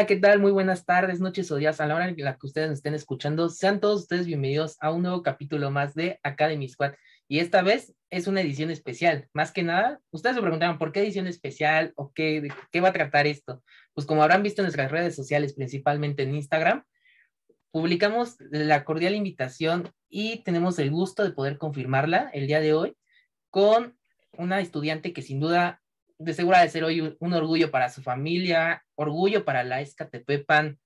Hola, ¿qué tal? Muy buenas tardes, noches o días a la hora en la que ustedes nos estén escuchando. Sean todos ustedes bienvenidos a un nuevo capítulo más de Academy Squad. Y esta vez es una edición especial. Más que nada, ustedes se preguntaban por qué edición especial o qué, qué va a tratar esto. Pues como habrán visto en nuestras redes sociales, principalmente en Instagram, publicamos la cordial invitación y tenemos el gusto de poder confirmarla el día de hoy con una estudiante que sin duda de segura de ser hoy un, orgullo para su familia, orgullo para la Escatepepan.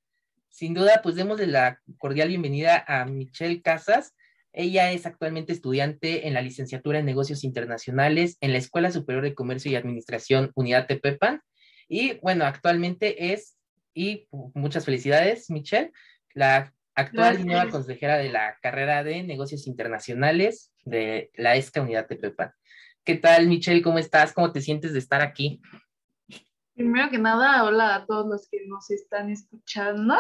Sin duda, pues démosle la cordial bienvenida a Michelle Casas. Ella es actualmente estudiante en la licenciatura en negocios internacionales en la Escuela Superior de Comercio y Administración Unidad Tepepan. Y bueno, actualmente es, y muchas felicidades, Michelle, la actual y nueva consejera de la carrera de negocios internacionales de la ESCA Unidad Tepepan. ¿Qué tal, Michelle? ¿Cómo estás? ¿Cómo te sientes de estar aquí? Primero que nada, hola a todos los que nos están escuchando.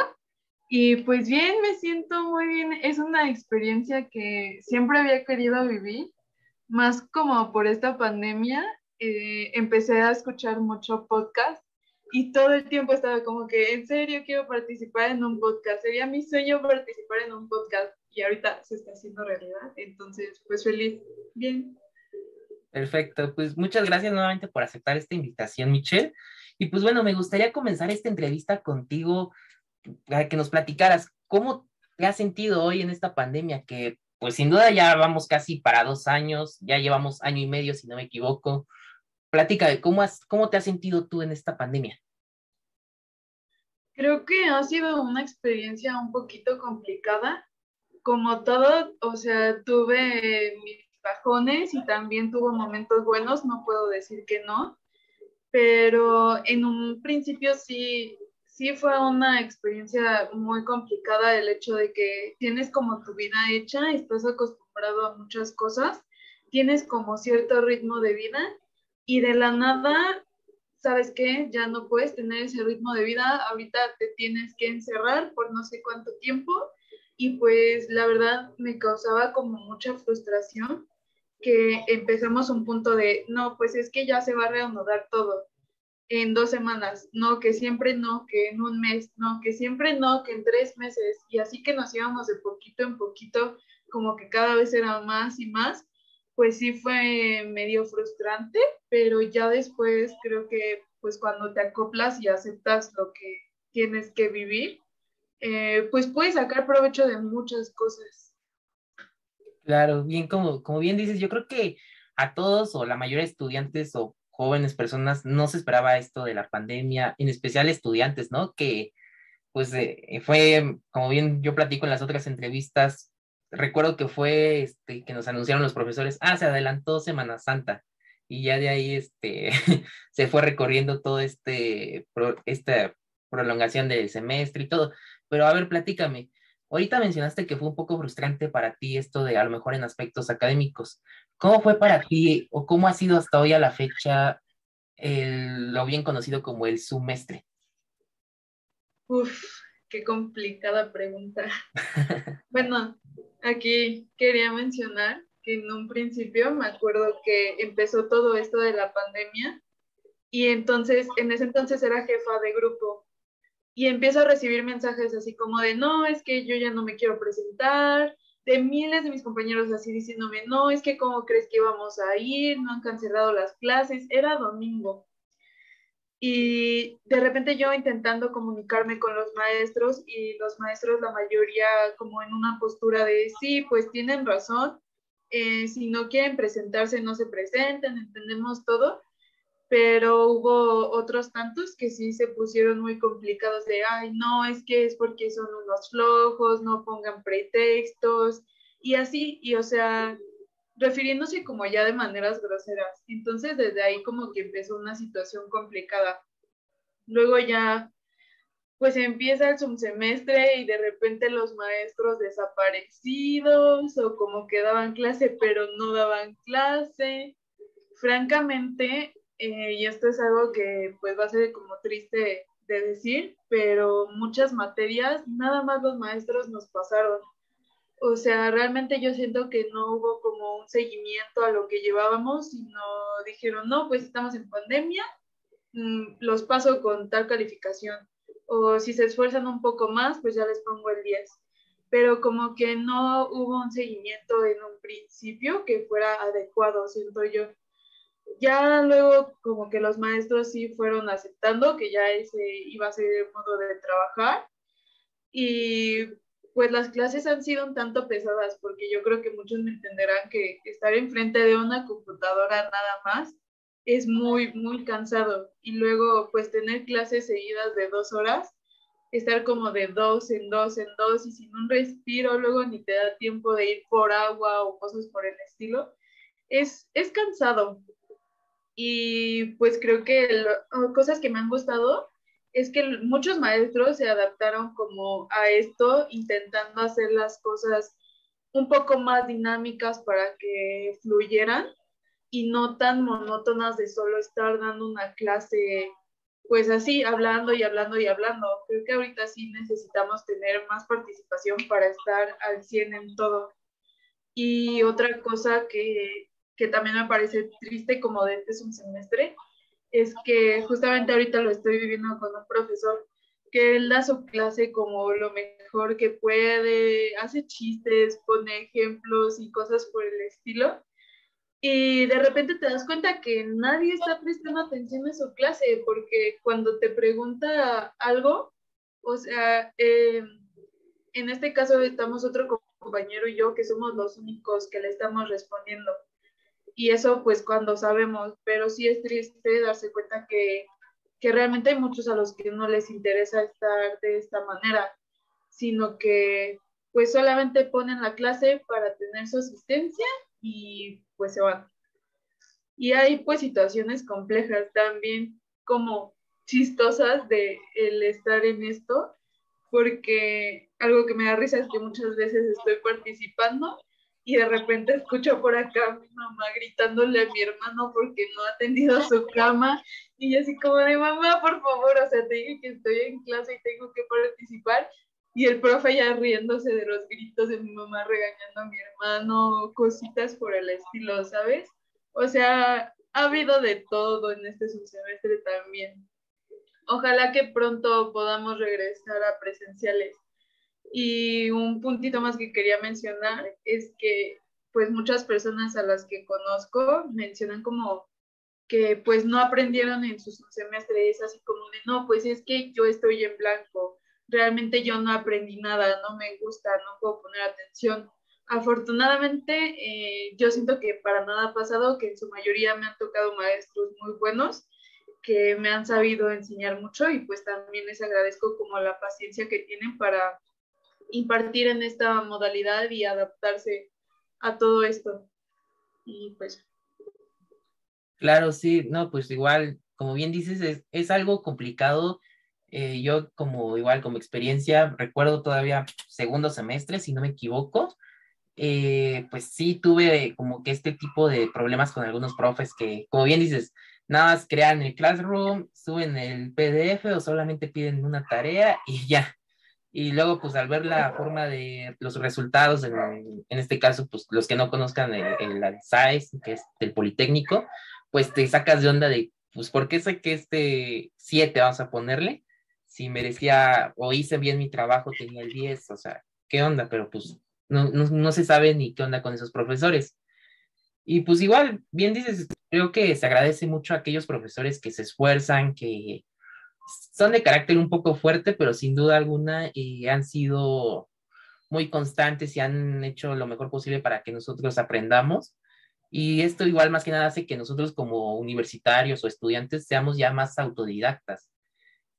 Y pues bien, me siento muy bien. Es una experiencia que siempre había querido vivir, más como por esta pandemia. Eh, empecé a escuchar mucho podcast y todo el tiempo estaba como que, en serio, quiero participar en un podcast. Sería mi sueño participar en un podcast y ahorita se está haciendo realidad. Entonces, pues feliz. Bien. Perfecto, pues muchas gracias nuevamente por aceptar esta invitación, Michelle. Y pues bueno, me gustaría comenzar esta entrevista contigo, para que nos platicaras cómo te has sentido hoy en esta pandemia, que pues sin duda ya vamos casi para dos años, ya llevamos año y medio, si no me equivoco. Platica, ¿cómo, has, cómo te has sentido tú en esta pandemia? Creo que ha sido una experiencia un poquito complicada. Como todo, o sea, tuve mis bajones y también tuvo momentos buenos, no puedo decir que no, pero en un principio sí, sí fue una experiencia muy complicada el hecho de que tienes como tu vida hecha, estás acostumbrado a muchas cosas, tienes como cierto ritmo de vida y de la nada, ¿sabes qué? Ya no puedes tener ese ritmo de vida, ahorita te tienes que encerrar por no sé cuánto tiempo y pues la verdad me causaba como mucha frustración que empezamos un punto de, no, pues es que ya se va a reanudar todo en dos semanas, no, que siempre no, que en un mes, no, que siempre no, que en tres meses, y así que nos íbamos de poquito en poquito, como que cada vez era más y más, pues sí fue medio frustrante, pero ya después creo que pues cuando te acoplas y aceptas lo que tienes que vivir, eh, pues puedes sacar provecho de muchas cosas. Claro, bien, como, como bien dices, yo creo que a todos o la mayoría de estudiantes o jóvenes personas no se esperaba esto de la pandemia, en especial estudiantes, ¿no? Que pues eh, fue, como bien yo platico en las otras entrevistas, recuerdo que fue este, que nos anunciaron los profesores, ah, se adelantó Semana Santa y ya de ahí este, se fue recorriendo todo este, esta prolongación del semestre y todo. Pero a ver, platícame, Ahorita mencionaste que fue un poco frustrante para ti esto de a lo mejor en aspectos académicos. ¿Cómo fue para ti o cómo ha sido hasta hoy a la fecha lo bien conocido como el semestre? Uf, qué complicada pregunta. bueno, aquí quería mencionar que en un principio me acuerdo que empezó todo esto de la pandemia y entonces, en ese entonces era jefa de grupo y empiezo a recibir mensajes así como de, no, es que yo ya no me quiero presentar, de miles de mis compañeros así diciéndome, no, es que cómo crees que íbamos a ir, no han cancelado las clases, era domingo. Y de repente yo intentando comunicarme con los maestros y los maestros, la mayoría como en una postura de, sí, pues tienen razón, eh, si no quieren presentarse, no se presenten, entendemos todo pero hubo otros tantos que sí se pusieron muy complicados de, ay, no, es que es porque son unos flojos, no pongan pretextos y así, y o sea, refiriéndose como ya de maneras groseras. Entonces desde ahí como que empezó una situación complicada. Luego ya pues empieza el subsemestre y de repente los maestros desaparecidos o como que daban clase pero no daban clase. Francamente, eh, y esto es algo que pues va a ser como triste de decir, pero muchas materias nada más los maestros nos pasaron. O sea, realmente yo siento que no hubo como un seguimiento a lo que llevábamos, sino dijeron, no, pues estamos en pandemia, mm, los paso con tal calificación. o si se esfuerzan un poco más, pues ya les pongo el 10. Pero como que no hubo un seguimiento en un principio que fuera adecuado, siento yo. Ya luego como que los maestros sí fueron aceptando que ya ese iba a ser el modo de trabajar y pues las clases han sido un tanto pesadas porque yo creo que muchos me entenderán que estar enfrente de una computadora nada más es muy, muy cansado. Y luego, pues tener clases seguidas de dos horas, estar como de dos en dos en dos y sin un respiro, luego ni te da tiempo de ir por agua o cosas por el estilo, es, es cansado. Y pues creo que cosas que me han gustado es que muchos maestros se adaptaron como a esto, intentando hacer las cosas un poco más dinámicas para que fluyeran y no tan monótonas de solo estar dando una clase, pues así, hablando y hablando y hablando. Creo que ahorita sí necesitamos tener más participación para estar al 100 en todo. Y otra cosa que, que también me parece triste como de este es un semestre, es que justamente ahorita lo estoy viviendo con un profesor que él da su clase como lo mejor que puede, hace chistes, pone ejemplos y cosas por el estilo y de repente te das cuenta que nadie está prestando atención a su clase, porque cuando te pregunta algo, o sea, em, en este caso estamos otro compañero y yo que somos los únicos que le estamos respondiendo. Y eso pues cuando sabemos, pero sí es triste darse cuenta que, que realmente hay muchos a los que no les interesa estar de esta manera, sino que pues solamente ponen la clase para tener su asistencia y pues se van. Y hay pues situaciones complejas también como chistosas de el estar en esto, porque algo que me da risa es que muchas veces estoy participando y de repente escucho por acá a mi mamá gritándole a mi hermano porque no ha atendido su cama y yo así como de mamá, por favor, o sea, te dije que estoy en clase y tengo que participar y el profe ya riéndose de los gritos de mi mamá regañando a mi hermano, cositas por el estilo, ¿sabes? O sea, ha habido de todo en este semestre también. Ojalá que pronto podamos regresar a presenciales. Y un puntito más que quería mencionar es que pues muchas personas a las que conozco mencionan como que pues no aprendieron en su semestre, es así como de, no, pues es que yo estoy en blanco, realmente yo no aprendí nada, no me gusta, no puedo poner atención. Afortunadamente, eh, yo siento que para nada ha pasado, que en su mayoría me han tocado maestros muy buenos que me han sabido enseñar mucho y pues también les agradezco como la paciencia que tienen para impartir en esta modalidad y adaptarse a todo esto. Y pues. Claro, sí, no, pues igual, como bien dices, es, es algo complicado eh, yo como igual como experiencia, recuerdo todavía segundo semestre, si no me equivoco, eh, pues sí tuve como que este tipo de problemas con algunos profes que, como bien dices, nada más crean el Classroom, suben el PDF o solamente piden una tarea y ya. Y luego, pues al ver la forma de los resultados, en, en este caso, pues los que no conozcan el, el SAIS, que es el Politécnico, pues te sacas de onda de, pues, ¿por qué sé que este 7 vamos a ponerle? si merecía o hice bien mi trabajo, tenía el 10, o sea, ¿qué onda? Pero pues no, no, se sabe ni qué onda con esos profesores. Y pues igual, bien dices, creo que se agradece mucho a aquellos profesores que se esfuerzan, que son de carácter un poco fuerte, pero sin duda alguna y han sido muy constantes y han hecho lo mejor posible para que nosotros aprendamos. Y esto igual más que nada hace que nosotros como universitarios o estudiantes seamos ya más autodidactas.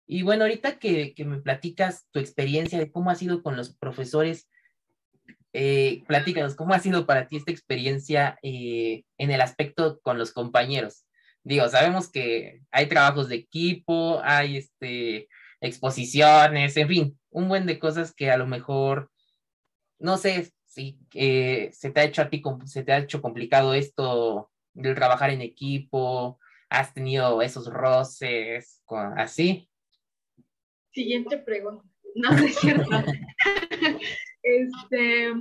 Y bueno, ahorita que, me platicas tu experiencia de cómo ha sido con los profesores, eh, platícanos, ¿cómo ha sido para ti esta experiencia eh, en el aspecto con los compañeros? Digo, sabemos que hay trabajos de equipo, hay este, exposiciones, en fin, un buen de cosas que a lo mejor, no sé si eh, se te ha hecho a ti, se te ha hecho complicado esto del trabajar en equipo, has tenido esos roces, así. Siguiente pregunta. No, es cierto. este,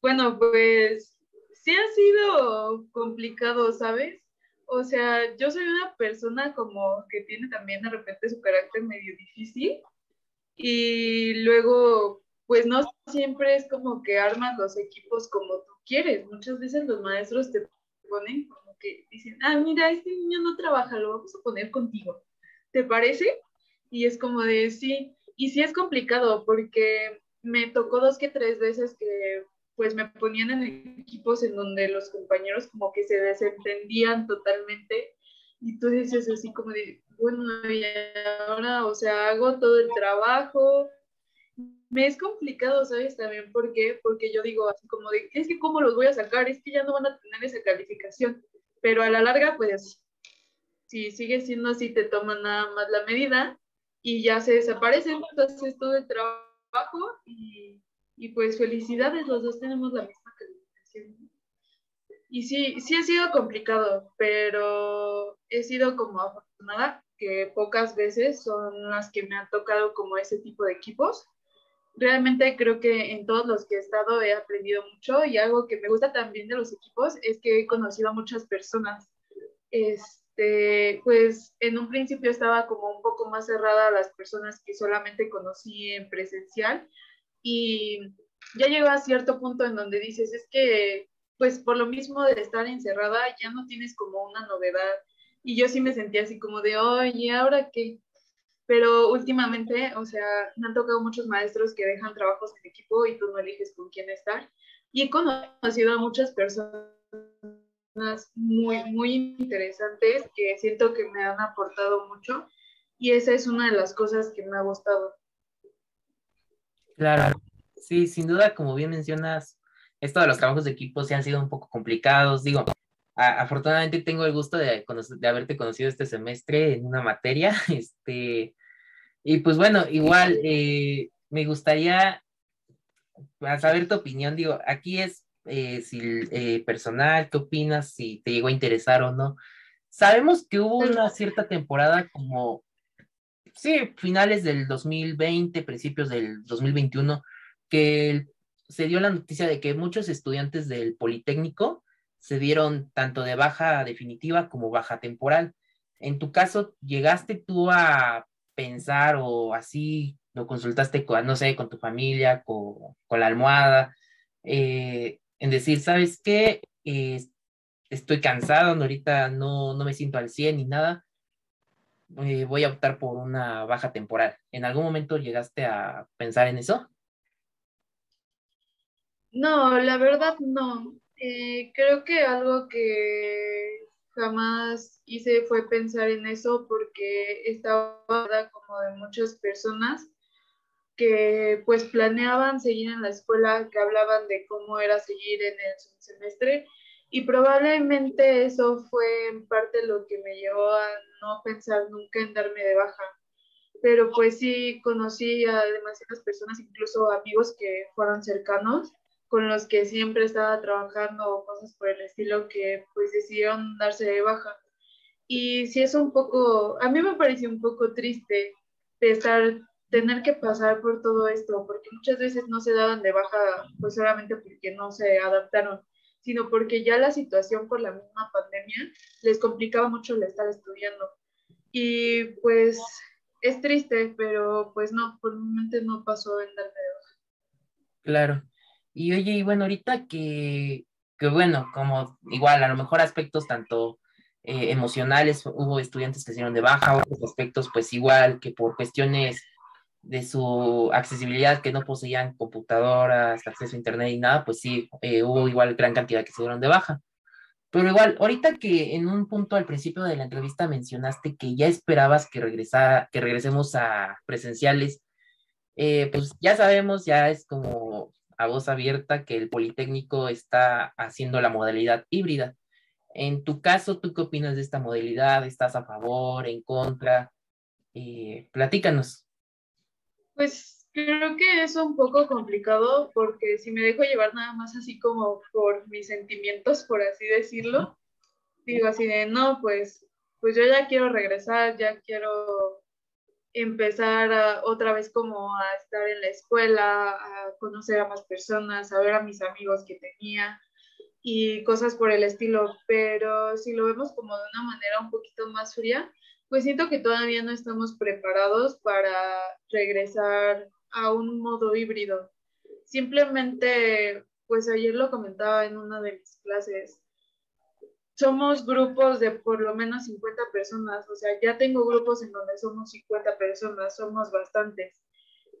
bueno, pues sí ha sido complicado, ¿sabes? O sea, yo soy una persona como que tiene también de repente su carácter medio difícil y luego, pues no siempre es como que armas los equipos como tú quieres. Muchas veces los maestros te ponen como que dicen, ah, mira, este niño no trabaja, lo vamos a poner contigo. ¿Te parece? Y es como de sí. Y sí es complicado porque me tocó dos que tres veces que pues me ponían en equipos en donde los compañeros como que se desentendían totalmente y tú dices así como de, bueno, y ahora, o sea, hago todo el trabajo. Me es complicado, ¿sabes? También, ¿por qué? Porque yo digo así como de, es que cómo los voy a sacar, es que ya no van a tener esa calificación. Pero a la larga, pues, si sigue siendo así, te toman nada más la medida y ya se desaparecen, entonces todo el trabajo y y pues felicidades, los dos tenemos la misma calificación. Y sí, sí ha sido complicado, pero he sido como afortunada que pocas veces son las que me han tocado como ese tipo de equipos. Realmente creo que en todos los que he estado he aprendido mucho y algo que me gusta también de los equipos es que he conocido a muchas personas. Este, pues en un principio estaba como un poco más cerrada a las personas que solamente conocí en presencial, y ya llegó a cierto punto en donde dices, es que, pues por lo mismo de estar encerrada, ya no tienes como una novedad. Y yo sí me sentía así como de, oye, ¿ahora qué? Pero últimamente, o sea, me han tocado muchos maestros que dejan trabajos en equipo y tú no eliges con quién estar. Y he conocido a muchas personas muy, muy interesantes que siento que me han aportado mucho. Y esa es una de las cosas que me ha gustado. Claro, sí, sin duda, como bien mencionas, esto de los trabajos de equipo se han sido un poco complicados. Digo, afortunadamente tengo el gusto de, de haberte conocido este semestre en una materia, este, y pues bueno, igual eh, me gustaría saber tu opinión. Digo, aquí es eh, si eh, personal, ¿qué opinas? Si te llegó a interesar o no. Sabemos que hubo una cierta temporada como sí, finales del 2020, principios del 2021, que se dio la noticia de que muchos estudiantes del Politécnico se dieron tanto de baja definitiva como baja temporal. En tu caso, ¿llegaste tú a pensar o así lo consultaste con, no sé, con tu familia, con, la almohada, eh, en decir, ¿sabes qué? Estoy cansado, ahorita no, no me siento al 100 ni nada, eh, voy a optar por una baja temporal. ¿En algún momento llegaste a pensar en eso? No, la verdad no. Eh, creo que algo que jamás hice fue pensar en eso porque estaba como de muchas personas que pues planeaban seguir en la escuela, que hablaban de cómo era seguir en el semestre y probablemente eso fue en parte lo que me llevó a no pensar nunca en darme de baja. Pero pues sí conocí a demasiadas personas, incluso amigos que fueron cercanos, con los que siempre estaba trabajando o cosas por el estilo que pues decidieron darse de baja. Y sí es un poco, a mí me pareció un poco triste estar, tener que pasar por todo esto, porque muchas veces no se daban de baja pues solamente porque no se adaptaron sino porque ya la situación por la misma pandemia les complicaba mucho el estar estudiando. Y pues es triste, pero pues no, por el momento no pasó en darme. Claro. Y oye, y bueno, ahorita que, que bueno, como igual, a lo mejor aspectos tanto eh, emocionales, hubo estudiantes que se dieron de baja, otros aspectos pues igual que por cuestiones de su accesibilidad, que no poseían computadoras, acceso a internet y nada, pues sí, eh, hubo igual gran cantidad que se dieron de baja. Pero igual, ahorita que en un punto al principio de la entrevista mencionaste que ya esperabas que, regresa, que regresemos a presenciales, eh, pues ya sabemos, ya es como a voz abierta que el Politécnico está haciendo la modalidad híbrida. En tu caso, ¿tú qué opinas de esta modalidad? ¿Estás a favor, en contra? Eh, platícanos. Pues creo que es un poco complicado porque si me dejo llevar nada más así como por mis sentimientos, por así decirlo, digo así de, no, pues, pues yo ya quiero regresar, ya quiero empezar otra vez como a estar en la escuela, a conocer a más personas, a ver a mis amigos que tenía. y cosas por el estilo, pero si lo vemos como de una manera un poquito más fría, pues siento que todavía no estamos preparados para regresar a un modo híbrido. Simplemente, pues ayer lo comentaba en una de mis clases, somos grupos de por lo menos 50 personas, o sea, ya tengo grupos en donde somos 50 personas, somos bastantes.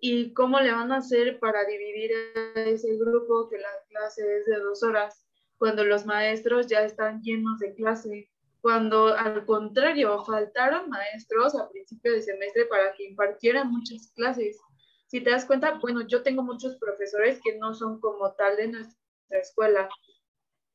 ¿Y cómo le van a hacer para dividir ese grupo que la clase es de dos horas, cuando los maestros ya están llenos de clase? Cuando al contrario, faltaron maestros a principio de semestre para que impartieran muchas clases. Si te das cuenta, bueno, yo tengo muchos profesores que no son como tal de nuestra escuela,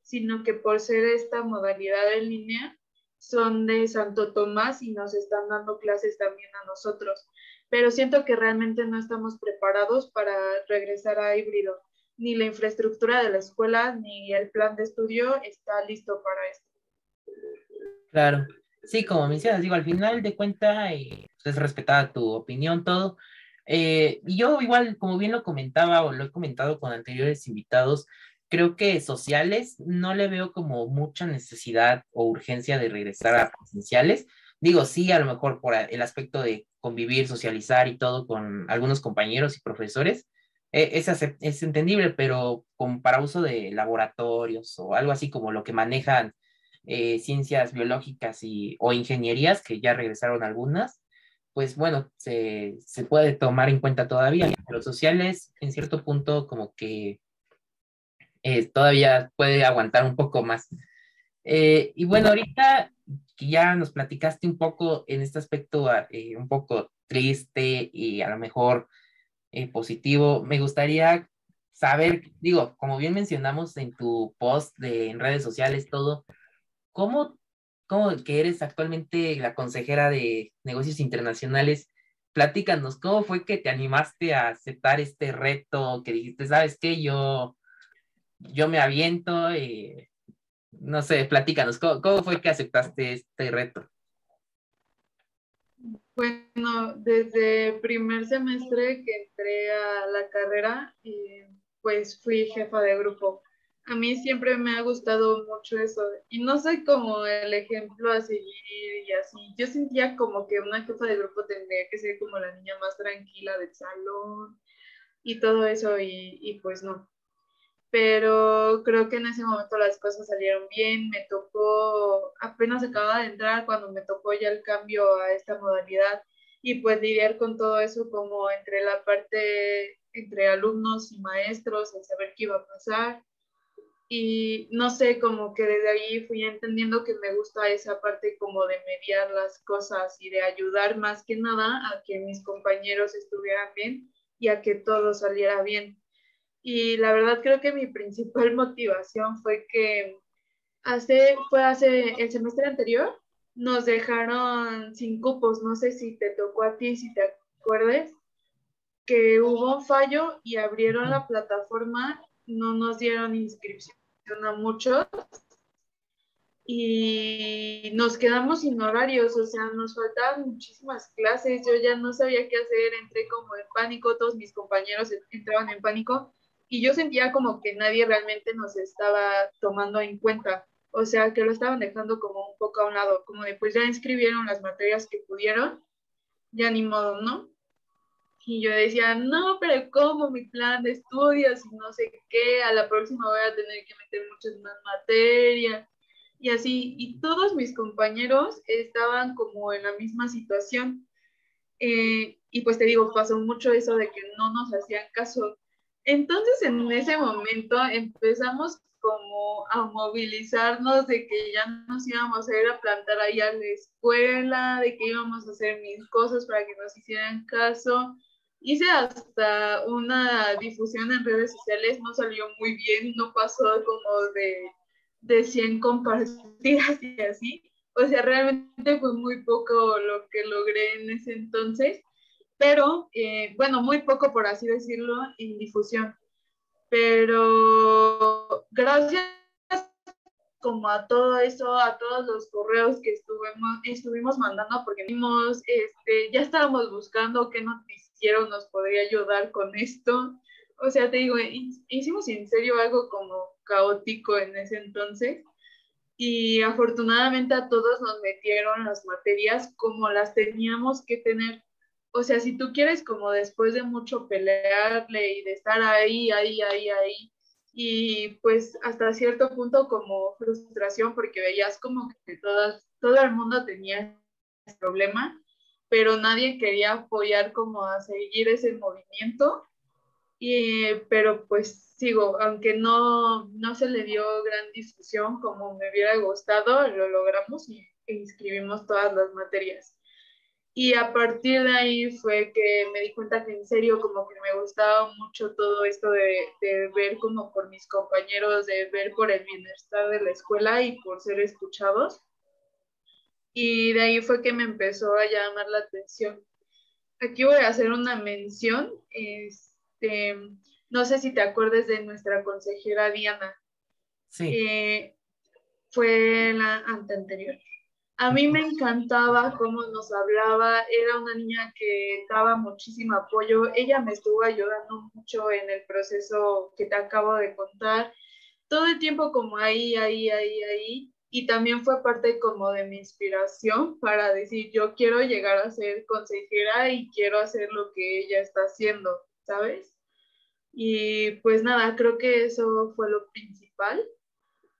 sino que por ser esta modalidad en línea, son de Santo Tomás y nos están dando clases también a nosotros. Pero siento que realmente no estamos preparados para regresar a híbrido. Ni la infraestructura de la escuela ni el plan de estudio está listo para esto. Claro. Sí, como mencionas, digo, al final de cuentas eh, es respetada tu opinión, todo. Eh, y yo igual, como bien lo comentaba o lo he comentado con anteriores invitados, creo que sociales no le veo como mucha necesidad o urgencia de regresar a presenciales. Digo, sí, a lo mejor por el aspecto de convivir, socializar y todo con algunos compañeros y profesores, eh, es, es, entendible, pero con, para uso de laboratorios o algo así como lo que manejan eh, ciencias biológicas y, o ingenierías, que ya regresaron algunas, pues bueno, se, se puede tomar en cuenta todavía. Los sociales, en cierto punto, como que eh, todavía puede aguantar un poco más. Eh, y bueno, ahorita que ya nos platicaste un poco en este aspecto eh, un poco triste y a lo mejor positivo, me gustaría saber, digo, como bien mencionamos en tu post de, en redes sociales, todo, ¿cómo, cómo que eres actualmente la consejera de negocios internacionales? Platícanos, ¿cómo fue que te animaste a aceptar este reto? Que dijiste, ¿sabes qué? Yo yo me aviento y no sé, platícanos, ¿cómo, fue que aceptaste este reto? Bueno, desde primer semestre que entré a la carrera, pues fui jefa de grupo. A mí siempre me ha gustado mucho eso y no soy como el ejemplo a seguir y así. Yo sentía como que una jefa de grupo tendría que ser como la niña más tranquila del salón y todo eso y, y pues no pero creo que en ese momento las cosas salieron bien. Me tocó, apenas acababa de entrar cuando me tocó ya el cambio a esta modalidad y pues lidiar con todo eso como entre la parte entre alumnos y maestros, el saber qué iba a pasar. Y no sé, como que desde ahí fui entendiendo que me gusta esa parte como de mediar las cosas y de ayudar más que nada a que mis compañeros estuvieran bien y a que todo saliera bien. Y la verdad creo que mi principal motivación fue que hace, fue hace el semestre anterior, nos dejaron sin cupos, no sé si te tocó a ti, si te acuerdes, que hubo un fallo y abrieron la plataforma, no nos dieron inscripción a muchos y nos quedamos sin horarios, o sea, nos faltaban muchísimas clases, yo ya no sabía qué hacer, entré como en pánico, todos mis compañeros entraban en pánico y yo sentía como que nadie realmente nos estaba tomando en cuenta, o sea, que lo estaban dejando como un poco a un lado, como de pues ya inscribieron las materias que pudieron, ya ni modo, ¿no? Y yo decía, no, pero ¿cómo mi plan de estudios y no sé qué? A la próxima voy a tener que meter muchas más materias. Y así, y todos mis compañeros estaban como en la misma situación. Eh, y pues te digo, pasó mucho eso de que no nos hacían caso. Entonces en ese momento empezamos como a movilizarnos de que ya nos íbamos a ir a plantar ahí a la escuela, de que íbamos a hacer mil cosas para que nos hicieran caso. Hice hasta una difusión en redes sociales, no salió muy bien, no pasó como de, de 100 compartidas y así. O sea, realmente fue muy poco lo que logré en ese entonces pero eh, bueno, muy poco por así decirlo en difusión. Pero gracias como a todo eso, a todos los correos que estuvimos, estuvimos mandando, porque vimos, este, ya estábamos buscando qué noticiero nos podría ayudar con esto. o sea, te digo, hicimos en serio algo como caótico en ese entonces y afortunadamente a todos nos metieron las materias como las teníamos que tener. O sea, si tú quieres como después de mucho pelearle y de estar ahí, ahí, ahí, ahí, y pues hasta cierto punto como frustración porque veías como que todas, todo el mundo tenía ese problema, pero nadie quería apoyar como a seguir ese movimiento. Y, pero pues sigo, aunque no, no se le dio gran difusión como me hubiera gustado, lo logramos y inscribimos todas las materias. Y a partir de ahí fue que me di cuenta que en serio como que me gustaba mucho todo esto de, de ver como por mis compañeros, de ver por el bienestar de la escuela y por ser escuchados. Y de ahí fue que me empezó a llamar la atención. Aquí voy a hacer una mención. Este, no sé si te acuerdas de nuestra consejera Diana. Sí. Eh, fue la anterior. A mí me encantaba cómo nos hablaba, era una niña que daba muchísimo apoyo, ella me estuvo ayudando mucho en el proceso que te acabo de contar, todo el tiempo como ahí, ahí, ahí, ahí, y también fue parte como de mi inspiración para decir, yo quiero llegar a ser consejera y quiero hacer lo que ella está haciendo, ¿sabes? Y pues nada, creo que eso fue lo principal.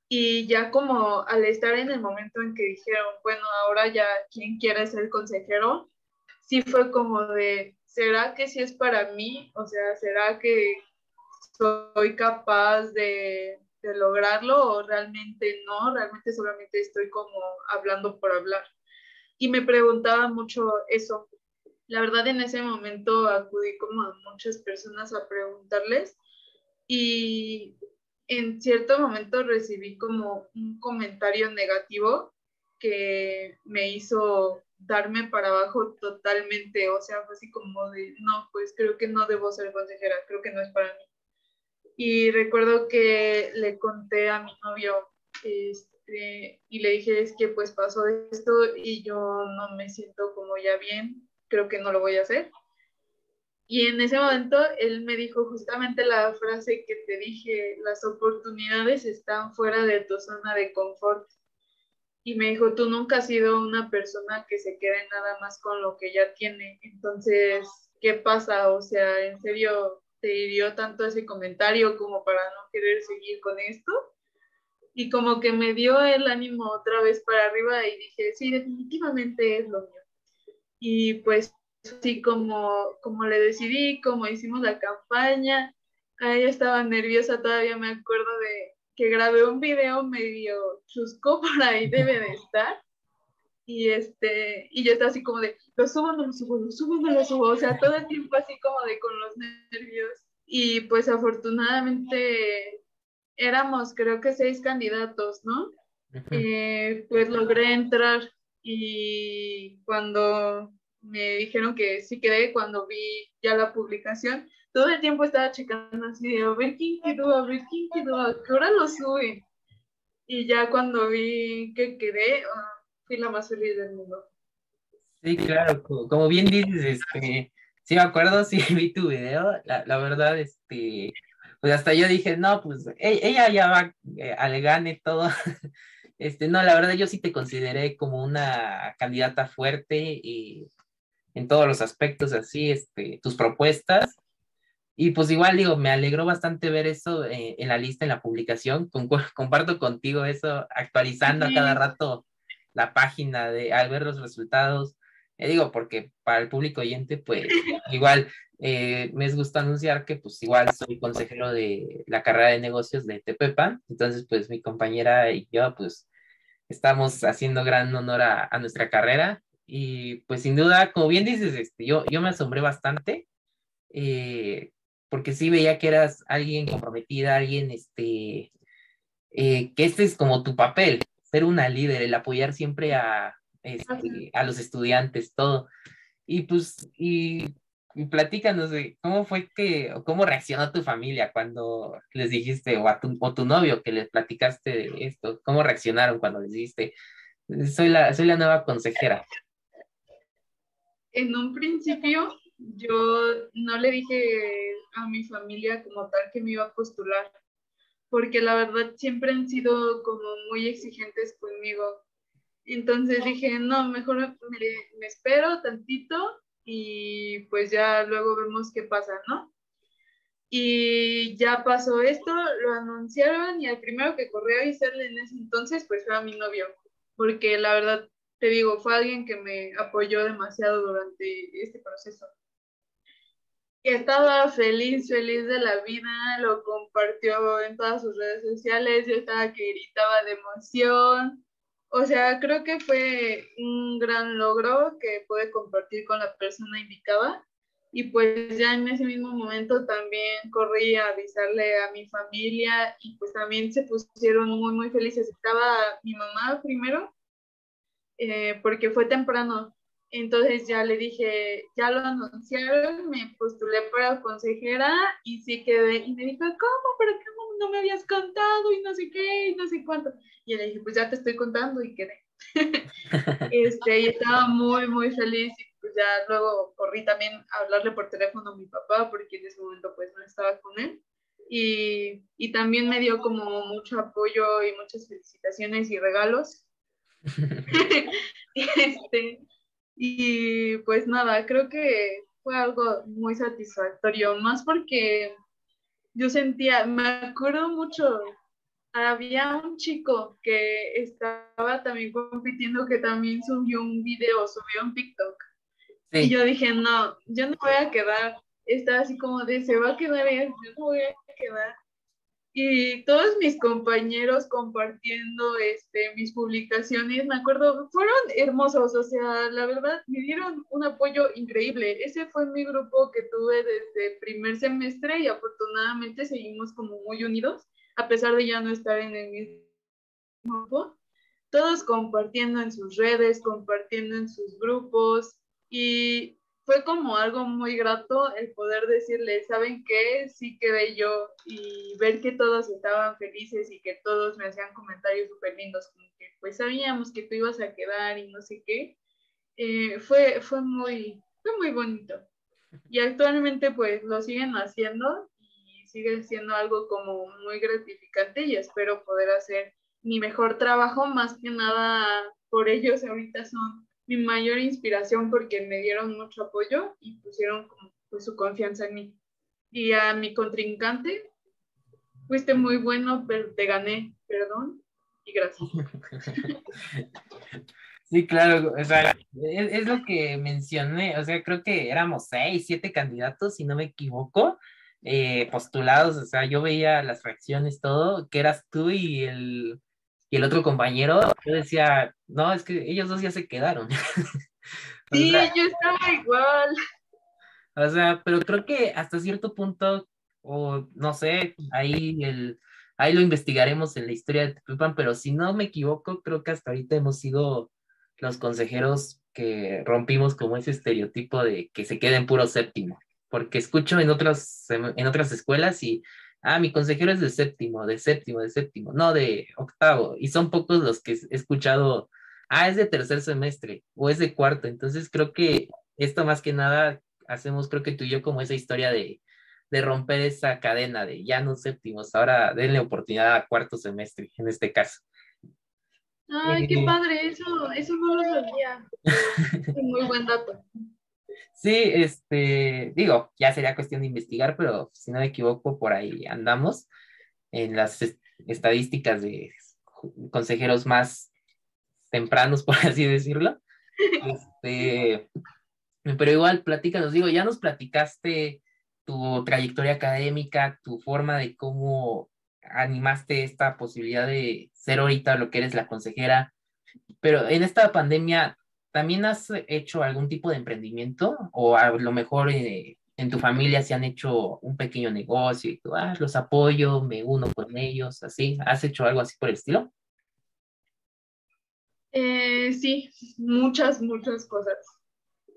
Y ya como al estar en el momento en que dijeron, bueno, ahora ya, ¿quién quiere ser consejero? Sí fue como de, ¿será que sí es para mí? O sea, ¿será que soy capaz de, de lograrlo o realmente no? Realmente solamente estoy como hablando por hablar. Y me preguntaba mucho eso, la verdad en ese momento acudí como a muchas personas a preguntarles y en cierto momento recibí como un comentario negativo que me hizo darme para abajo totalmente, o sea, fue así como de, no, pues creo que no debo ser consejera, creo que no es para mí. Y recuerdo que le conté a mi novio este, y le dije, es que pues pasó esto y yo no me siento como ya bien, creo que no lo voy a hacer. Y en ese momento él me dijo justamente la frase que te dije, las oportunidades están fuera de tu zona de confort. Y me dijo, tú nunca has sido una persona que se quede nada más con lo que ya tiene. Entonces, ¿qué pasa? O sea, ¿en serio te hirió tanto ese comentario como para no querer seguir con esto? Y como que me dio el ánimo otra vez para arriba y dije, sí, definitivamente es lo mío. Y pues así como, como le decidí, como hicimos la campaña, ahí estaba nerviosa, todavía me acuerdo de que grabé un video medio chusco, por ahí debe de estar. Y, este, y yo estaba así como de, lo subo, no lo subo, lo subo, no lo subo, o sea, todo el tiempo así como de con los nervios. Y pues afortunadamente éramos creo que seis candidatos, ¿no? Eh, pues logré entrar y cuando me dijeron que sí quedé, cuando vi ya la publicación, todo el tiempo estaba checando así de a ver quién quedó, a ver quién quedó, a qué hora lo suben. Y ya cuando vi que quedé, ah, fui la más feliz del mundo. Sí, claro, como, bien dices, este, sí me acuerdo, sí vi tu video, la, la verdad, este, pues hasta yo dije, no, pues e, ella ya va eh, al gane todo. Este, no, la verdad yo sí te consideré como una candidata fuerte y en todos los aspectos, así, este, tus propuestas. Y pues igual digo, me alegró bastante ver eso eh, en la lista, en la publicación. comparto contigo eso, actualizando a cada rato la página de al ver los resultados. Eh, digo, porque para el público oyente, pues igual eh, me gusta anunciar que pues igual soy consejero de la carrera de negocios de Tepepa. Entonces, pues mi compañera y yo, pues estamos haciendo gran honor a, nuestra carrera y pues sin duda, como bien dices, este, yo, yo me asombré bastante eh, porque sí veía que eras alguien comprometida, alguien este, eh, que este es como tu papel, ser una líder, el apoyar siempre a, este, a los estudiantes, todo. Y pues, y y platícanos cómo fue que, o cómo reaccionó tu familia cuando les dijiste, o, a tu, o tu novio que les platicaste de esto, cómo reaccionaron cuando les dijiste, soy la, soy la nueva consejera. En un principio yo no le dije a mi familia como tal que me iba a postular, porque la verdad siempre han sido como muy exigentes conmigo. Entonces dije, no, mejor me, espero tantito y pues ya luego vemos qué pasa, ¿no? Y ya pasó esto, lo anunciaron y el primero que corrió a avisarle en ese entonces pues fue a mi novio, porque la verdad te digo, fue alguien que me apoyó demasiado durante este proceso. Y estaba feliz, feliz de la vida, lo compartió en todas sus redes sociales, yo estaba que gritaba de emoción. O sea, creo que fue un gran logro que pude compartir con la persona indicada. Y pues ya en ese mismo momento también corrí a avisarle a mi familia y pues también se pusieron muy, muy felices. Estaba mi mamá primero eh, porque fue temprano. Entonces ya le dije, ya lo anunciaron, me postulé para consejera y sí quedé. Y me dijo, ¿cómo? ¿Pero qué no me habías contado? Y no sé qué, y no sé cuánto. Y le dije, pues ya te estoy contando y quedé. este, y estaba muy, muy feliz. Y pues ya luego corrí también a hablarle por teléfono a mi papá, porque en ese momento pues no estaba con él. Y, y también me dio como mucho apoyo y muchas felicitaciones y regalos este, y pues nada, creo que fue algo muy satisfactorio, más porque yo sentía, me acuerdo mucho, había un chico que estaba también compitiendo que también subió un video, subió un TikTok. Y yo dije, no, yo no voy a quedar. Estaba así como de, se va a quedar él, yo no voy a quedar y todos mis compañeros compartiendo este, mis publicaciones, me acuerdo, fueron hermosos, o sea, la verdad, me dieron un apoyo increíble. Ese fue mi grupo que tuve desde primer semestre y afortunadamente seguimos como muy unidos, a pesar de ya no estar en el mismo grupo. Todos compartiendo en sus redes, compartiendo en sus grupos y fue como algo muy grato el poder decirle, ¿saben qué? Sí quedé yo y ver que todos estaban felices y que todos me hacían comentarios súper lindos, como que pues sabíamos que tú ibas a quedar y no sé qué. Eh, fue, fue, muy, fue muy bonito. Y actualmente pues lo siguen haciendo y sigue siendo algo como muy gratificante y espero poder hacer mi mejor trabajo, más que nada por ellos ahorita son mi mayor inspiración porque me dieron mucho apoyo y pusieron pues, su confianza en mí. Y a mi contrincante, fuiste muy bueno, pero te gané, perdón y gracias. Sí, claro, o sea, es, lo que mencioné, o sea, creo que éramos seis, siete candidatos, si no me equivoco, eh, postulados, o sea, yo veía las reacciones, todo, que eras tú y el, y el otro compañero, yo decía, no, es que ellos dos ya se quedaron. sí, yo estaba igual. O sea, pero creo que hasta cierto punto, o no sé, ahí, el, ahí lo investigaremos en la historia de Tepepan, pero si no me equivoco, creo que hasta ahorita hemos sido los consejeros que rompimos como ese estereotipo de que se queden puro séptimo, porque escucho en otras, en otras escuelas y ah, mi consejero es de séptimo, de séptimo, de séptimo, no de octavo, y son pocos los que he escuchado, ah, es de tercer semestre o es de cuarto, entonces creo que esto más que nada hacemos, creo que tú y yo, como esa historia de, de romper esa cadena de ya no séptimos, ahora denle oportunidad a cuarto semestre, en este caso. Ay, qué eh, padre, eso, eso no lo sabía. muy buen dato. Sí, este, digo, ya sería cuestión de investigar, pero si no me equivoco, por ahí andamos en las estadísticas de consejeros más tempranos, por así decirlo. Este, pero igual, platícanos, digo, ya nos platicaste tu trayectoria académica, tu forma de cómo animaste esta posibilidad de ser ahorita lo que eres la consejera, pero en esta pandemia, ¿también has hecho algún tipo de emprendimiento o a lo mejor eh, en tu familia se han hecho un pequeño negocio y tú, ah, los apoyo, me uno con ellos, así? ¿Has hecho algo así por el estilo? Eh, sí, muchas, muchas cosas.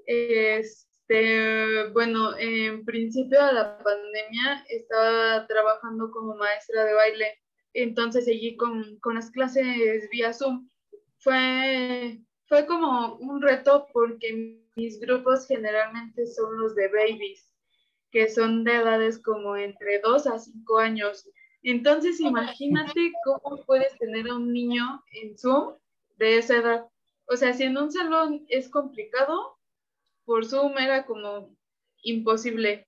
Este, bueno, en principio de la pandemia estaba trabajando como maestra de baile, entonces seguí con, con las clases vía Zoom. Fue fue como un reto porque mis grupos generalmente son los de babies. que son de edades como entre 2 a 5 años. Entonces, imagínate cómo puedes tener a un niño en Zoom de esa edad. O sea, si en un salón es complicado, por Zoom era como imposible.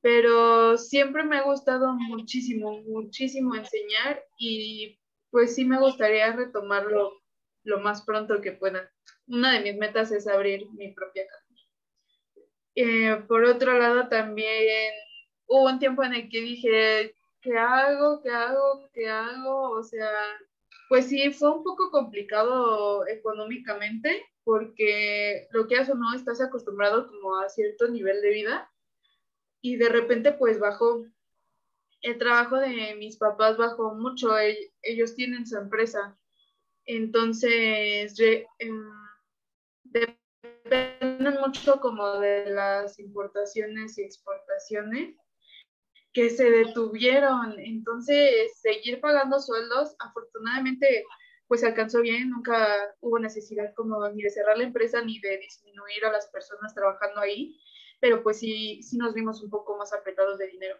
Pero siempre me ha gustado muchísimo, muchísimo enseñar y pues sí me gustaría retomarlo lo más pronto que pueda. Una de mis metas es abrir mi propia casa. Eh, por otro lado, también hubo un tiempo en el que dije, ¿qué hago? ¿Qué hago? ¿Qué hago? O sea, pues sí, fue un poco complicado económicamente porque lo que haces o no, estás acostumbrado como a cierto nivel de vida y de repente pues bajó. El trabajo de mis papás bajó mucho, ellos tienen su empresa. Entonces, em, dependen mucho como de las importaciones y exportaciones que se detuvieron. Entonces, seguir pagando sueldos, afortunadamente, pues alcanzó bien, nunca hubo necesidad como ni de cerrar la empresa ni de disminuir a las personas trabajando ahí, pero pues sí, sí nos vimos un poco más apretados de dinero.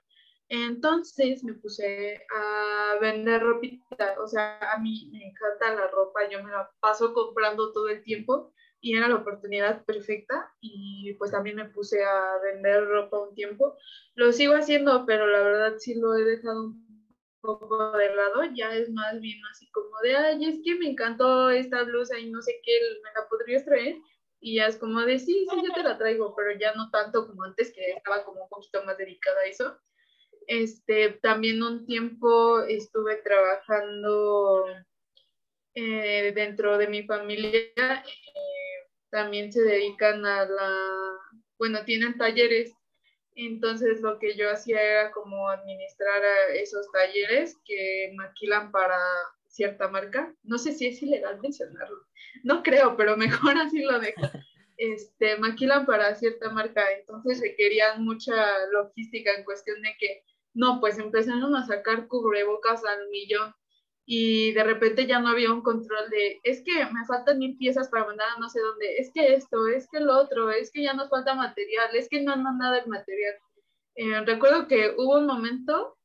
Entonces me puse a vender ropita, o sea, a mí me encanta la ropa, yo me la paso comprando todo el tiempo y era la oportunidad perfecta y pues también me puse a vender ropa un tiempo. Lo sigo haciendo, pero la verdad sí lo he dejado un poco de lado, ya es más bien así como de, ay, es que me encantó esta blusa y no sé qué, me la podrías traer. Y ya es como de, sí, sí, yo te la traigo, pero ya no tanto como antes, que estaba como un poquito más dedicada a eso. Este, también un tiempo estuve trabajando eh, dentro de mi familia. Eh, también se dedican a la, bueno, tienen talleres, entonces lo que yo hacía era como administrar esos talleres que maquilan para cierta marca. No sé si es ilegal mencionarlo, no creo, pero mejor así lo dejo. Este, maquilan para cierta marca, entonces requerían mucha logística en cuestión de que, no, pues empezaron a sacar cubrebocas al millón y de repente ya no había un control de, es que me faltan mil piezas para mandar a no sé dónde, es que esto, es que lo otro, es que ya nos falta material, es que no han mandado el material. Eh, recuerdo que hubo un momento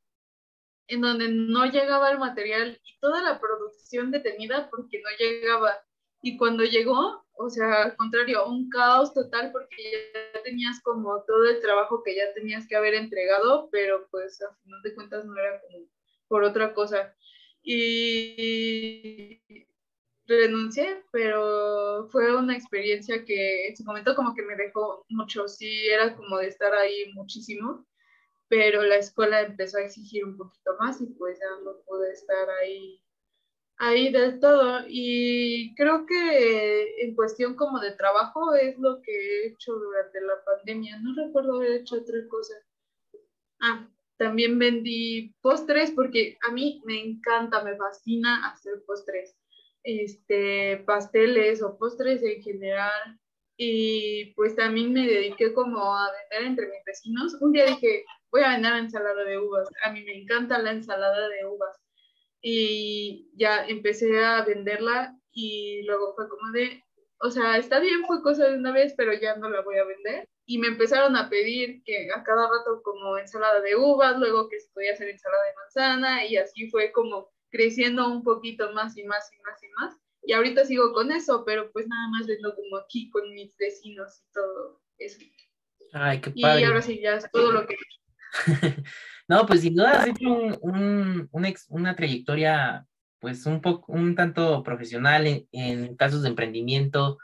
en donde no llegaba el material y toda la producción detenida porque no llegaba. Y cuando llegó, o sea, al contrario, un caos total porque ya tenías como todo el trabajo que ya tenías que haber entregado, pero pues a final de cuentas no era como por otra cosa. Y renuncié, pero fue una experiencia que en su momento como que me dejó mucho, sí, era como de estar ahí muchísimo, pero la escuela empezó a exigir un poquito más y pues ya no pude estar ahí ahí del todo y creo que en cuestión como de trabajo es lo que he hecho durante la pandemia, no recuerdo haber hecho otra cosa. Ah, también vendí postres porque a mí me encanta, me fascina hacer postres, este, pasteles o postres en general. Y pues también me dediqué como a vender entre mis vecinos. Un día dije, voy a vender ensalada de uvas. A mí me encanta la ensalada de uvas. Y ya empecé a venderla y luego fue como de, o sea, está bien, fue cosa de una vez, pero ya no la voy a vender y me empezaron a pedir que a cada rato como ensalada de uvas, luego que se podía hacer ensalada de manzana y así fue como creciendo un poquito más y más y más y más. Y ahorita sigo con eso, pero pues nada más vendo como aquí con mis vecinos y todo eso. Ay, qué padre. Y ahora sí, ya es todo lo que... no, pues sin duda has hecho un, una trayectoria pues un poco, un tanto profesional en, en casos de emprendimiento,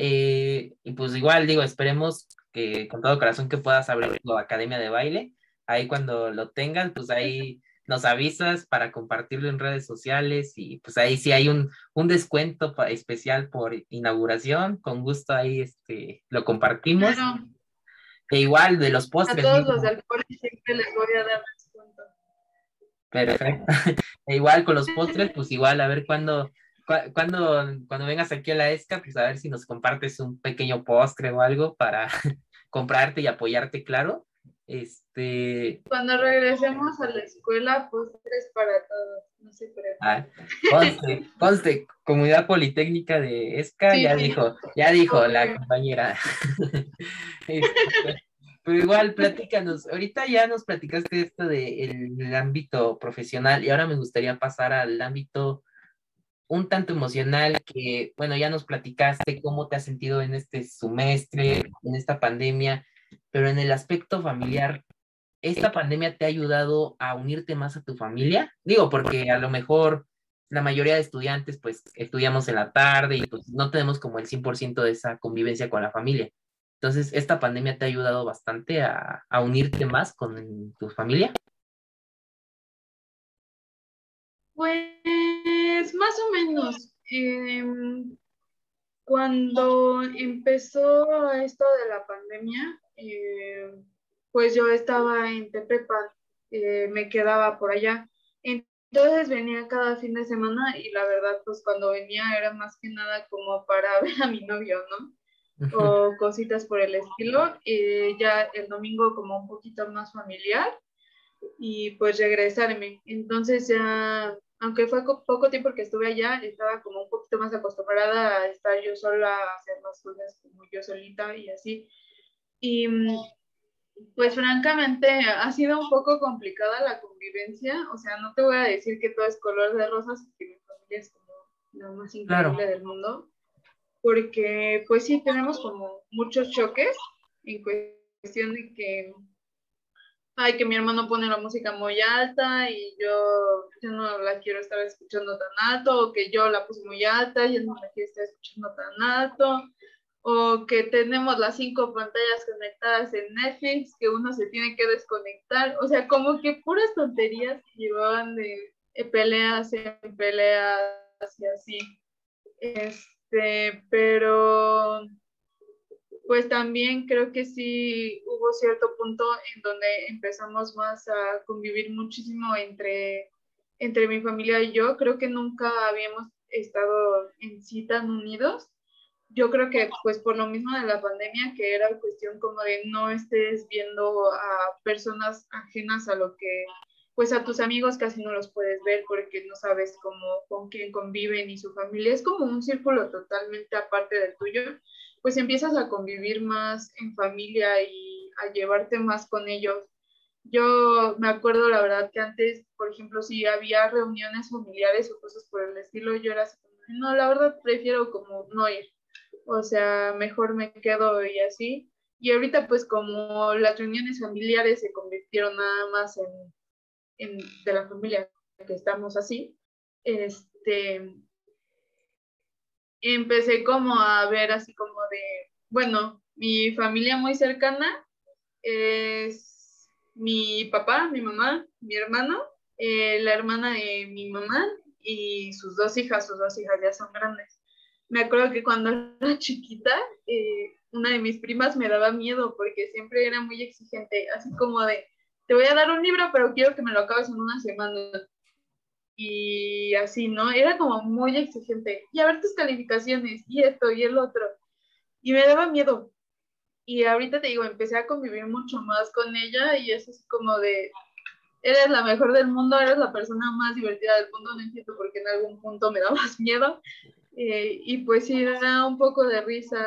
eh, y pues igual digo, esperemos que con todo corazón que puedas abrir tu academia de baile. Ahí cuando lo tengas, pues ahí nos avisas para compartirlo en redes sociales y pues ahí sí hay un, un descuento especial por inauguración. Con gusto ahí este, lo compartimos. E igual de los postres. A todos los del siempre les voy a dar descuento. Perfecto. e igual con los postres, pues igual a ver cuándo cuando, cuando vengas aquí a la ESCA, pues a ver si nos compartes un pequeño postre o algo para comprarte y apoyarte, claro. Este... Cuando regresemos a la escuela, postres para todos, no sé, pero... Ah, conste, conste, Comunidad Politécnica de ESCA, ya dijo, ya dijo la compañera. Este, Pero igual, platícanos. Ahorita ya nos platicaste esto del ámbito profesional y ahora me gustaría pasar al ámbito un tanto emocional que, bueno, ya nos platicaste cómo te has sentido en este semestre, en esta pandemia, pero en el aspecto familiar, ¿esta pandemia te ha ayudado a unirte más a tu familia? Digo, porque a lo mejor la mayoría de estudiantes pues estudiamos en la tarde y pues no tenemos como el 100% de esa convivencia con la familia. Entonces, ¿esta pandemia te ha ayudado bastante a, unirte más con tu familia? Pues más o menos. Em, cuando empezó esto de la pandemia, em, pues yo estaba en Tepepan, eh, me quedaba por allá. Entonces venía cada fin de semana y la verdad, pues cuando venía era más que nada como para ver a mi novio, ¿no? o cositas por el estilo. ya el domingo como un poquito más familiar y pues regresarme. Entonces ya, aunque fue poco tiempo que estuve allá, estaba como un poquito más acostumbrada a estar yo sola, a hacer las cosas como yo solita y así. Y pues francamente ha sido un poco complicada la convivencia, o sea, no te voy a decir que todo es color de rosas, porque mi familia es como lo más increíble del mundo, porque pues sí tenemos como muchos choques en cuestión de que ay que mi hermano pone la música muy alta y yo, yo no la quiero estar escuchando tan alto o que yo la puse muy alta y él no la quiere estar escuchando tan alto o que tenemos las cinco pantallas conectadas en Netflix que uno se tiene que desconectar o sea como que puras tonterías llevaban de, peleas en peleas y así es este, pero pues también creo que sí hubo cierto punto en donde empezamos más a convivir muchísimo entre, entre mi familia y yo. Creo que nunca habíamos estado en sí tan unidos. Yo creo que pues por lo mismo de la pandemia, que era cuestión como de no estés viendo a personas ajenas a lo que pues a tus amigos casi no los puedes ver porque no sabes cómo, con quién conviven y su familia. Es como un círculo totalmente aparte del tuyo. Pues empiezas a convivir más en familia y a llevarte más con ellos. Yo me acuerdo, la verdad, que antes, por ejemplo, si había reuniones familiares o cosas por el estilo, yo era así no, la verdad prefiero como no ir. O sea, mejor me quedo y así. Y ahorita, pues como las reuniones familiares se convirtieron nada más en de la familia que estamos así, este, empecé como a ver así como de, bueno, mi familia muy cercana es mi papá, mi mamá, mi hermano, eh, la hermana de mi mamá y sus dos hijas, sus dos hijas ya son grandes. Me acuerdo que cuando era chiquita, eh, una de mis primas me daba miedo porque siempre era muy exigente, así como de, te voy a dar un libro, pero quiero que me lo acabes en una semana. Y así, ¿no? Era como muy exigente. Y a ver tus calificaciones, y esto, y el otro. Y me daba miedo. Y ahorita te digo, empecé a convivir mucho más con ella y eso es como de, eres la mejor del mundo, eres la persona más divertida del mundo, no entiendo por qué en algún punto me dabas miedo. Eh, y pues sí, da un poco de risa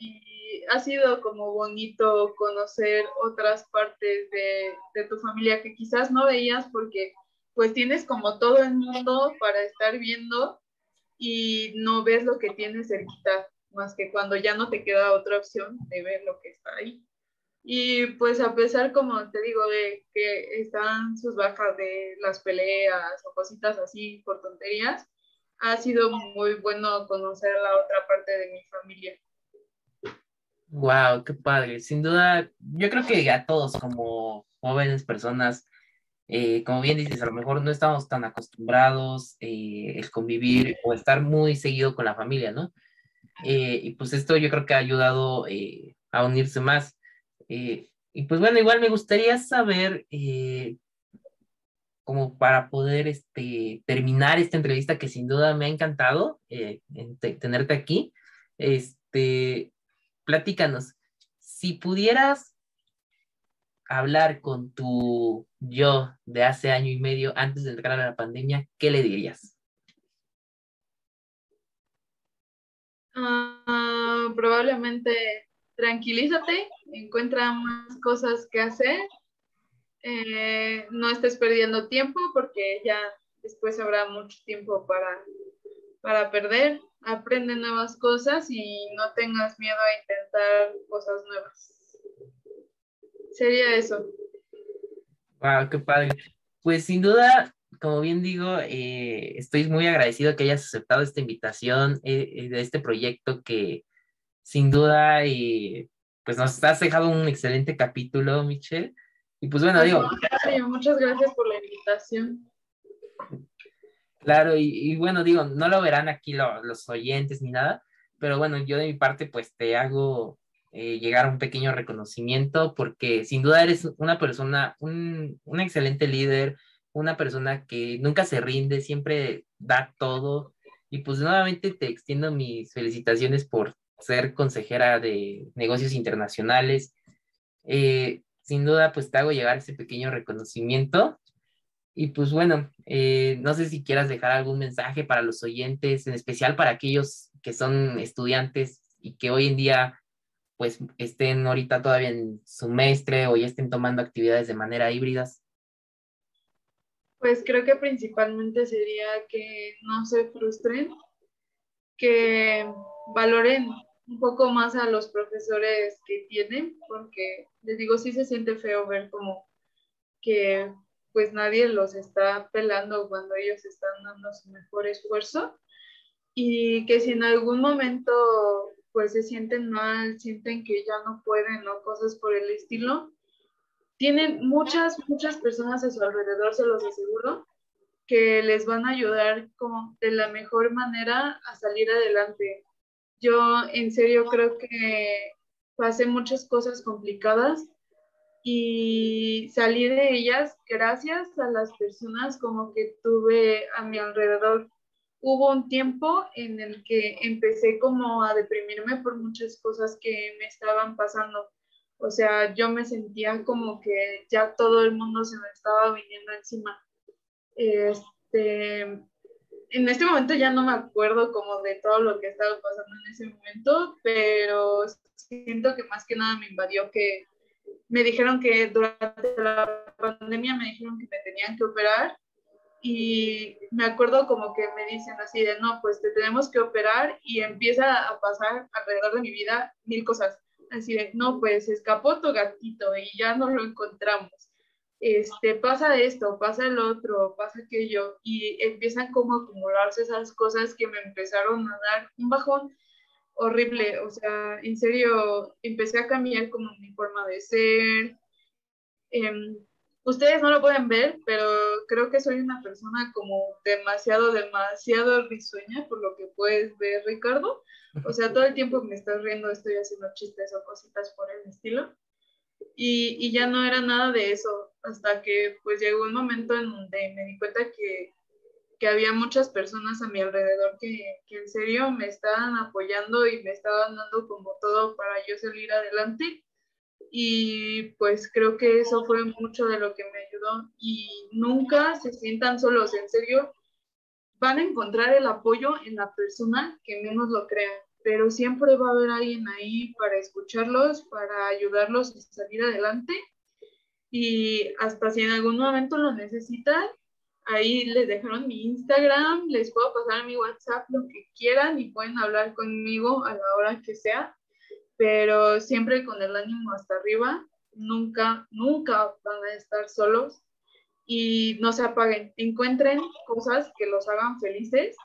y ha sido como bonito conocer otras partes de, tu familia que quizás no veías porque pues tienes como todo el mundo para estar viendo y no ves lo que tienes cerquita, más que cuando ya no te queda otra opción de ver lo que está ahí. Y pues a pesar, como te digo, de que están sus bajas de las peleas o cositas así por tonterías, ha sido muy bueno conocer la otra parte de mi familia. Wow, qué padre. Sin duda, yo creo que a todos como jóvenes personas, eh, como bien dices, a lo mejor no estamos tan acostumbrados eh, el convivir o estar muy seguido con la familia, ¿no? Eh, y pues esto yo creo que ha ayudado a unirse más. y pues bueno, igual me gustaría saber, como para poder este, terminar esta entrevista que sin duda me ha encantado tenerte aquí, este, platícanos, si pudieras hablar con tu yo de hace año y medio antes de entrar a la pandemia, ¿qué le dirías? Ah, probablemente tranquilízate, encuentra más cosas que hacer, eh, no estés perdiendo tiempo porque ya después habrá mucho tiempo para, para perder, aprende nuevas cosas y no tengas miedo a intentar cosas nuevas. Sería eso. Wow, qué padre. Pues sin duda, como bien digo, eh, estoy muy agradecido que hayas aceptado esta invitación eh, de este proyecto que sin duda pues nos has dejado un excelente capítulo, Michelle. Y pues bueno, digo. Muchas gracias por la invitación. Claro, y, bueno, digo, no lo verán aquí los oyentes ni nada, pero bueno, yo de mi parte pues te hago eh, llegar a un pequeño reconocimiento porque sin duda eres una persona, un, un excelente líder, una persona que nunca se rinde, siempre da todo. Y pues nuevamente te extiendo mis felicitaciones por ser consejera de negocios internacionales. Eh, sin duda, pues te hago llegar ese pequeño reconocimiento. Y pues bueno, eh, no sé si quieras dejar algún mensaje para los oyentes, en especial para aquellos que son estudiantes y que hoy en día pues estén ahorita todavía en semestre o ya estén tomando actividades de manera híbridas. Pues creo que principalmente sería que no se frustren, que valoren un poco más a los profesores que tienen, porque les digo, sí se siente feo ver como que pues nadie los está pelando cuando ellos están dando su mejor esfuerzo y que si en algún momento pues se sienten mal, sienten que ya no pueden o cosas por el estilo, tienen muchas, muchas personas a su alrededor, se los aseguro, que les van a ayudar como de la mejor manera a salir adelante. Yo en serio creo que pasé muchas cosas complicadas y salí de ellas gracias a las personas como que tuve a mi alrededor. Hubo un tiempo en el que empecé como a deprimirme por muchas cosas que me estaban pasando o sea, yo me sentía como que ya todo el mundo se me estaba viniendo encima. Este, en este momento ya no me acuerdo como de todo lo que estaba pasando en ese momento, pero siento que más que nada me invadió que me dijeron que durante la pandemia me dijeron que me tenían que operar y me acuerdo como que me dicen así de no, pues te tenemos que operar y empieza a pasar alrededor de mi vida mil cosas así de, no, pues escapó tu gatito y ya no lo encontramos. Este, pasa esto, pasa el otro, pasa aquello, y empiezan como a acumularse esas cosas que me empezaron a dar un bajón horrible, o sea, en serio, empecé a cambiar como mi forma de ser. Em, ustedes no lo pueden ver, pero creo que soy una persona como demasiado, demasiado risueña, por lo que puedes ver, Ricardo. O sea, todo el tiempo me estás riendo estoy haciendo chistes o cositas por el estilo. Y, ya no era nada de eso, hasta que pues llegó un momento en donde me di cuenta que, que había muchas personas a mi alrededor que, que, en serio me estaban apoyando y me estaban dando como todo para yo salir adelante. Y pues creo que eso fue mucho de lo que me ayudó. Y nunca se sientan solos, en serio, van a encontrar el apoyo en la persona que menos lo crean pero siempre va a haber alguien ahí para escucharlos, para ayudarlos a salir adelante. Y hasta si en algún momento lo necesitan, ahí les dejaron mi Instagram, les puedo pasar mi WhatsApp, lo que quieran y pueden hablar conmigo a la hora que sea, pero siempre con el ánimo hasta arriba, nunca, nunca van a estar solos. Y no se apaguen, encuentren cosas que los hagan felices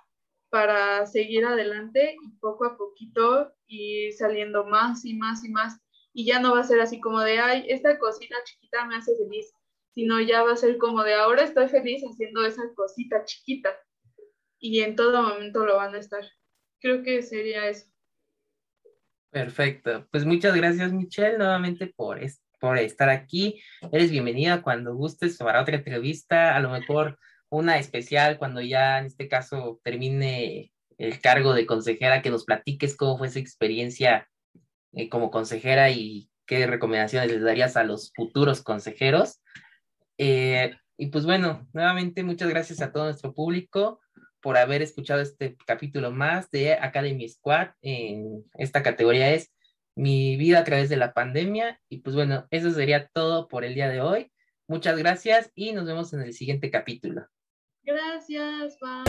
para seguir adelante y poco a poquito ir saliendo más y más y más. Y ya no va a ser así como de, ay, esta cosita chiquita me hace feliz, sino ya va a ser como de, ahora estoy feliz haciendo esa cosita chiquita. Y en todo momento lo van a estar. Creo que sería eso. Perfecto. Pues muchas gracias, Michelle, nuevamente por, por estar aquí. Eres bienvenida cuando gustes para otra entrevista. A lo mejor una especial cuando ya en este caso termine el cargo de consejera, que nos platiques cómo fue esa experiencia eh, como consejera y qué recomendaciones les darías a los futuros consejeros. Eh, y pues bueno, nuevamente muchas gracias a todo nuestro público por haber escuchado este capítulo más de Academy Squad. En esta categoría es mi vida a través de la pandemia. Y pues bueno, eso sería todo por el día de hoy. Muchas gracias y nos vemos en el siguiente capítulo. Gracias, bye.